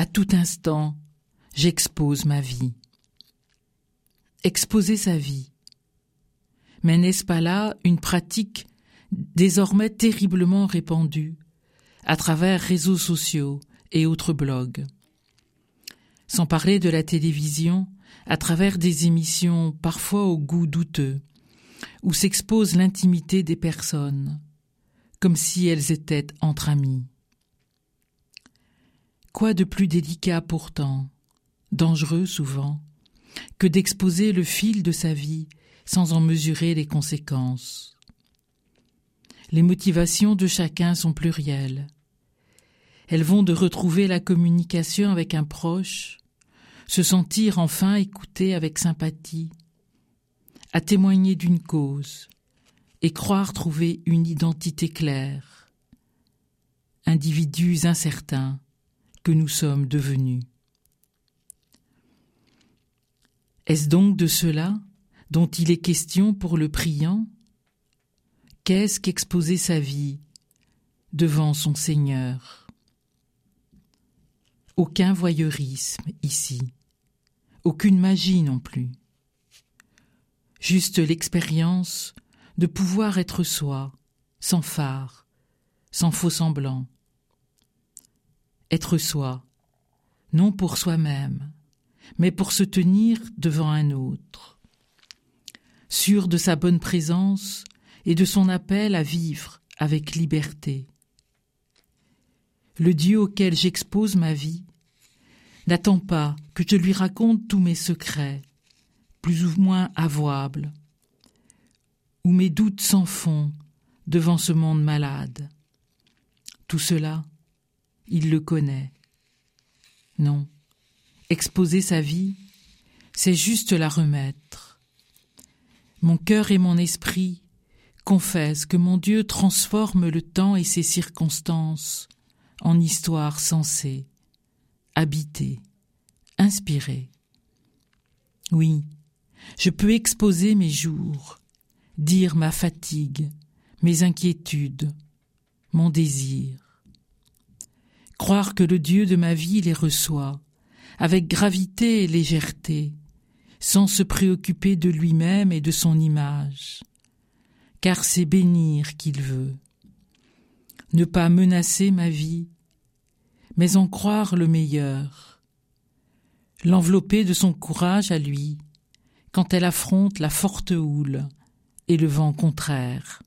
À tout instant, j'expose ma vie. Exposer sa vie. Mais n'est-ce pas là une pratique désormais terriblement répandue à travers réseaux sociaux et autres blogs? Sans parler de la télévision, à travers des émissions parfois au goût douteux, où s'expose l'intimité des personnes, comme si elles étaient entre amis. Quoi de plus délicat pourtant, dangereux souvent, que d'exposer le fil de sa vie sans en mesurer les conséquences? Les motivations de chacun sont plurielles. Elles vont de retrouver la communication avec un proche, se sentir enfin écouté avec sympathie, à témoigner d'une cause et croire trouver une identité claire. Individus incertains que nous sommes devenus. Est-ce donc de cela dont il est question pour le priant? Qu'est-ce qu'exposer sa vie devant son Seigneur? Aucun voyeurisme ici, aucune magie non plus juste l'expérience de pouvoir être soi, sans phare, sans faux semblant. Être soi, non pour soi-même, mais pour se tenir devant un autre, sûr de sa bonne présence et de son appel à vivre avec liberté. Le Dieu auquel j'expose ma vie n'attend pas que je lui raconte tous mes secrets, plus ou moins avouable, où mes doutes s'en font devant ce monde malade. Tout cela, il le connaît. Non, exposer sa vie, c'est juste la remettre. Mon cœur et mon esprit confessent que mon Dieu transforme le temps et ses circonstances en histoire sensée, habitée, inspirée. Oui, je peux exposer mes jours, dire ma fatigue, mes inquiétudes, mon désir. Croire que le Dieu de ma vie les reçoit, avec gravité et légèreté, sans se préoccuper de lui-même et de son image, car c'est bénir qu'il veut. Ne pas menacer ma vie, mais en croire le meilleur, l'envelopper de son courage à lui, quand elle affronte la forte houle et le vent contraire.